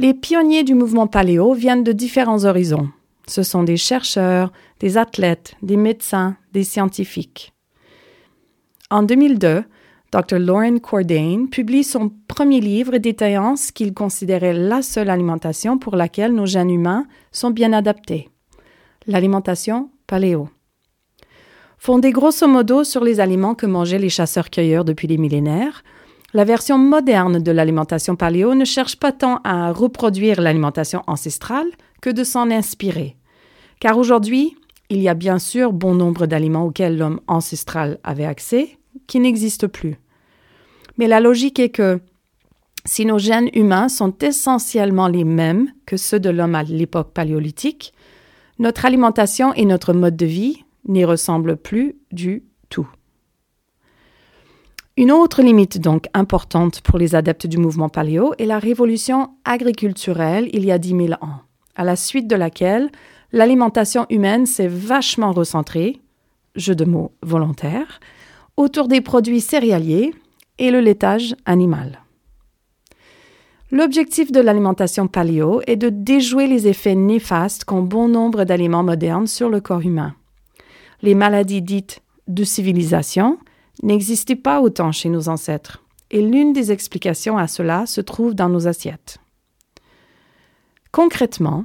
Les pionniers du mouvement paléo viennent de différents horizons. Ce sont des chercheurs, des athlètes, des médecins, des scientifiques. En 2002, Dr. Lauren Cordain publie son premier livre détaillant ce qu'il considérait la seule alimentation pour laquelle nos gènes humains sont bien adaptés. L'alimentation paléo. Fondée grosso modo sur les aliments que mangeaient les chasseurs-cueilleurs depuis des millénaires, la version moderne de l'alimentation paléo ne cherche pas tant à reproduire l'alimentation ancestrale que de s'en inspirer. Car aujourd'hui, il y a bien sûr bon nombre d'aliments auxquels l'homme ancestral avait accès qui n'existent plus. Mais la logique est que si nos gènes humains sont essentiellement les mêmes que ceux de l'homme à l'époque paléolithique, notre alimentation et notre mode de vie n'y ressemblent plus du tout. Une autre limite donc importante pour les adeptes du mouvement paléo est la révolution agriculturelle il y a 10 000 ans, à la suite de laquelle l'alimentation humaine s'est vachement recentrée, jeu de mots volontaire, autour des produits céréaliers et le laitage animal. L'objectif de l'alimentation paléo est de déjouer les effets néfastes qu'ont bon nombre d'aliments modernes sur le corps humain. Les maladies dites de civilisation, n'existait pas autant chez nos ancêtres, et l'une des explications à cela se trouve dans nos assiettes. Concrètement,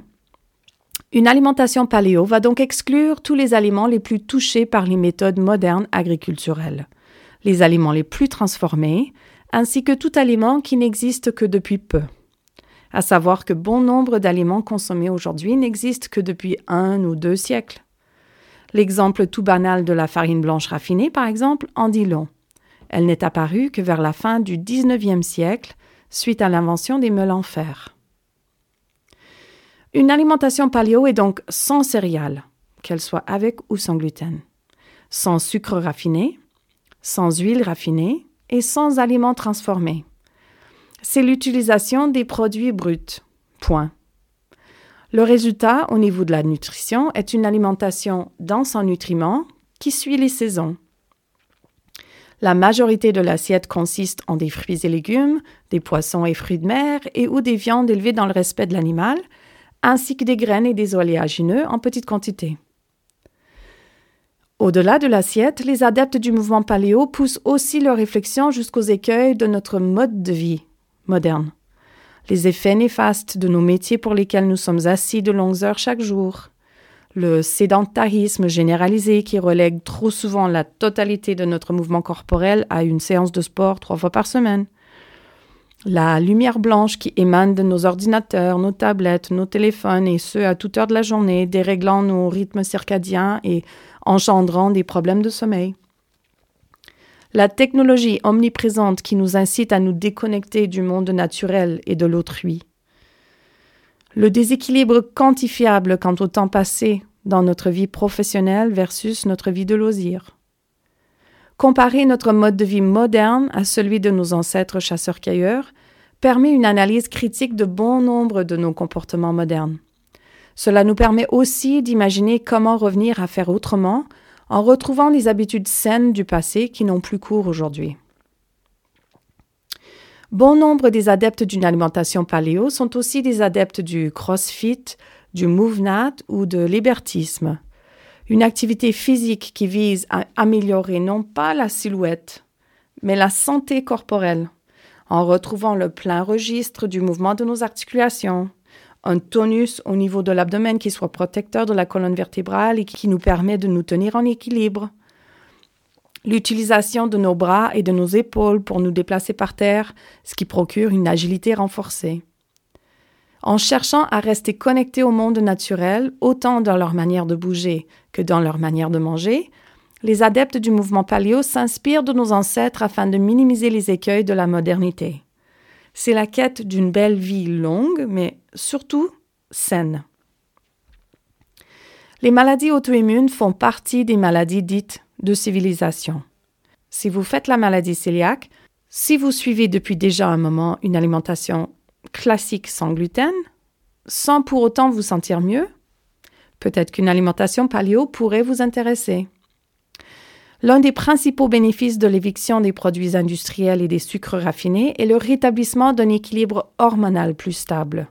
une alimentation paléo va donc exclure tous les aliments les plus touchés par les méthodes modernes agriculturelles, les aliments les plus transformés, ainsi que tout aliment qui n'existe que depuis peu. À savoir que bon nombre d'aliments consommés aujourd'hui n'existent que depuis un ou deux siècles. L'exemple tout banal de la farine blanche raffinée, par exemple, en dit long. Elle n'est apparue que vers la fin du XIXe siècle, suite à l'invention des meules en fer. Une alimentation paléo est donc sans céréales, qu'elles soient avec ou sans gluten, sans sucre raffiné, sans huile raffinée et sans aliments transformés. C'est l'utilisation des produits bruts. Point. Le résultat au niveau de la nutrition est une alimentation dense en nutriments qui suit les saisons. La majorité de l'assiette consiste en des fruits et légumes, des poissons et fruits de mer et ou des viandes élevées dans le respect de l'animal, ainsi que des graines et des oléagineux en petite quantité. Au-delà de l'assiette, les adeptes du mouvement paléo poussent aussi leur réflexion jusqu'aux écueils de notre mode de vie moderne les effets néfastes de nos métiers pour lesquels nous sommes assis de longues heures chaque jour, le sédentarisme généralisé qui relègue trop souvent la totalité de notre mouvement corporel à une séance de sport trois fois par semaine, la lumière blanche qui émane de nos ordinateurs, nos tablettes, nos téléphones, et ce à toute heure de la journée, déréglant nos rythmes circadiens et engendrant des problèmes de sommeil. La technologie omniprésente qui nous incite à nous déconnecter du monde naturel et de l'autrui. Le déséquilibre quantifiable quant au temps passé dans notre vie professionnelle versus notre vie de loisir. Comparer notre mode de vie moderne à celui de nos ancêtres chasseurs-cueilleurs permet une analyse critique de bon nombre de nos comportements modernes. Cela nous permet aussi d'imaginer comment revenir à faire autrement en retrouvant les habitudes saines du passé qui n'ont plus cours aujourd'hui. Bon nombre des adeptes d'une alimentation paléo sont aussi des adeptes du crossfit, du movenat ou de l'hébertisme, une activité physique qui vise à améliorer non pas la silhouette, mais la santé corporelle, en retrouvant le plein registre du mouvement de nos articulations, un tonus au niveau de l'abdomen qui soit protecteur de la colonne vertébrale et qui nous permet de nous tenir en équilibre. L'utilisation de nos bras et de nos épaules pour nous déplacer par terre, ce qui procure une agilité renforcée. En cherchant à rester connectés au monde naturel, autant dans leur manière de bouger que dans leur manière de manger, les adeptes du mouvement paléo s'inspirent de nos ancêtres afin de minimiser les écueils de la modernité. C'est la quête d'une belle vie longue, mais surtout saine. Les maladies auto-immunes font partie des maladies dites de civilisation. Si vous faites la maladie cœliaque, si vous suivez depuis déjà un moment une alimentation classique sans gluten, sans pour autant vous sentir mieux, peut-être qu'une alimentation paléo pourrait vous intéresser. L'un des principaux bénéfices de l'éviction des produits industriels et des sucres raffinés est le rétablissement d'un équilibre hormonal plus stable.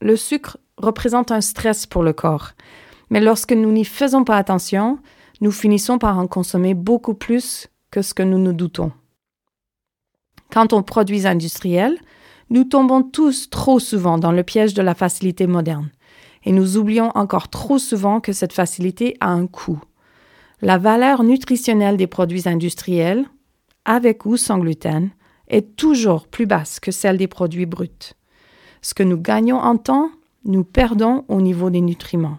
Le sucre représente un stress pour le corps, mais lorsque nous n'y faisons pas attention, nous finissons par en consommer beaucoup plus que ce que nous nous doutons. Quant aux produits industriels, nous tombons tous trop souvent dans le piège de la facilité moderne, et nous oublions encore trop souvent que cette facilité a un coût. La valeur nutritionnelle des produits industriels, avec ou sans gluten, est toujours plus basse que celle des produits bruts. Ce que nous gagnons en temps, nous perdons au niveau des nutriments.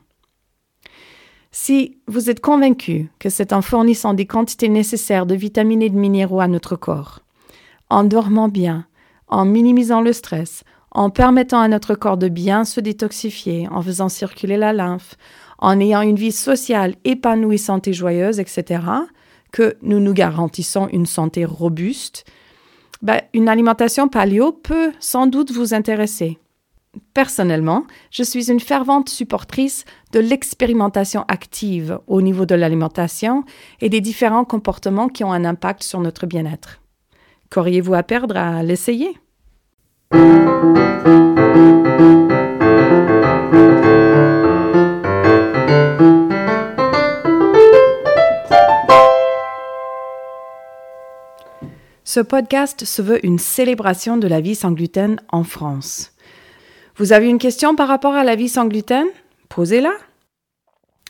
Si vous êtes convaincu que c'est en fournissant des quantités nécessaires de vitamines et de minéraux à notre corps, en dormant bien, en minimisant le stress, en permettant à notre corps de bien se détoxifier, en faisant circuler la lymphe, en ayant une vie sociale épanouissante et joyeuse, etc., que nous nous garantissons une santé robuste, ben, une alimentation paléo peut sans doute vous intéresser. Personnellement, je suis une fervente supportrice de l'expérimentation active au niveau de l'alimentation et des différents comportements qui ont un impact sur notre bien-être. Qu'auriez-vous à perdre à l'essayer? Ce podcast se veut une célébration de la vie sans gluten en France. Vous avez une question par rapport à la vie sans gluten? Posez-la.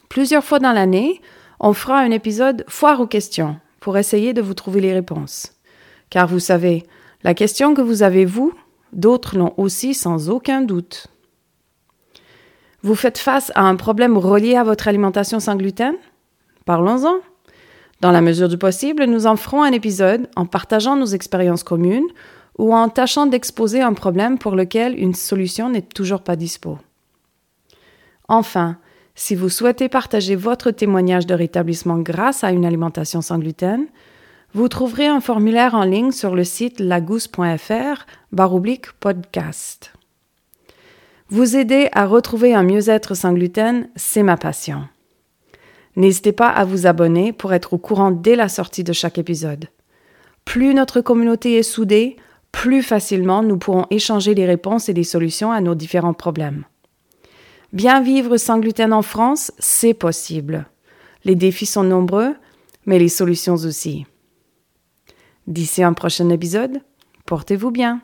Plusieurs fois dans l'année, on fera un épisode foire aux questions pour essayer de vous trouver les réponses. Car vous savez, la question que vous avez vous, d'autres l'ont aussi sans aucun doute. Vous faites face à un problème relié à votre alimentation sans gluten? Parlons-en. Dans la mesure du possible, nous en ferons un épisode en partageant nos expériences communes ou en tâchant d'exposer un problème pour lequel une solution n'est toujours pas dispo. Enfin, si vous souhaitez partager votre témoignage de rétablissement grâce à une alimentation sans gluten, vous trouverez un formulaire en ligne sur le site lagousse.fr baroblique podcast. Vous aider à retrouver un mieux-être sans gluten, c'est ma passion. N'hésitez pas à vous abonner pour être au courant dès la sortie de chaque épisode. Plus notre communauté est soudée, plus facilement nous pourrons échanger des réponses et des solutions à nos différents problèmes. Bien vivre sans gluten en France, c'est possible. Les défis sont nombreux, mais les solutions aussi. D'ici un prochain épisode, portez-vous bien.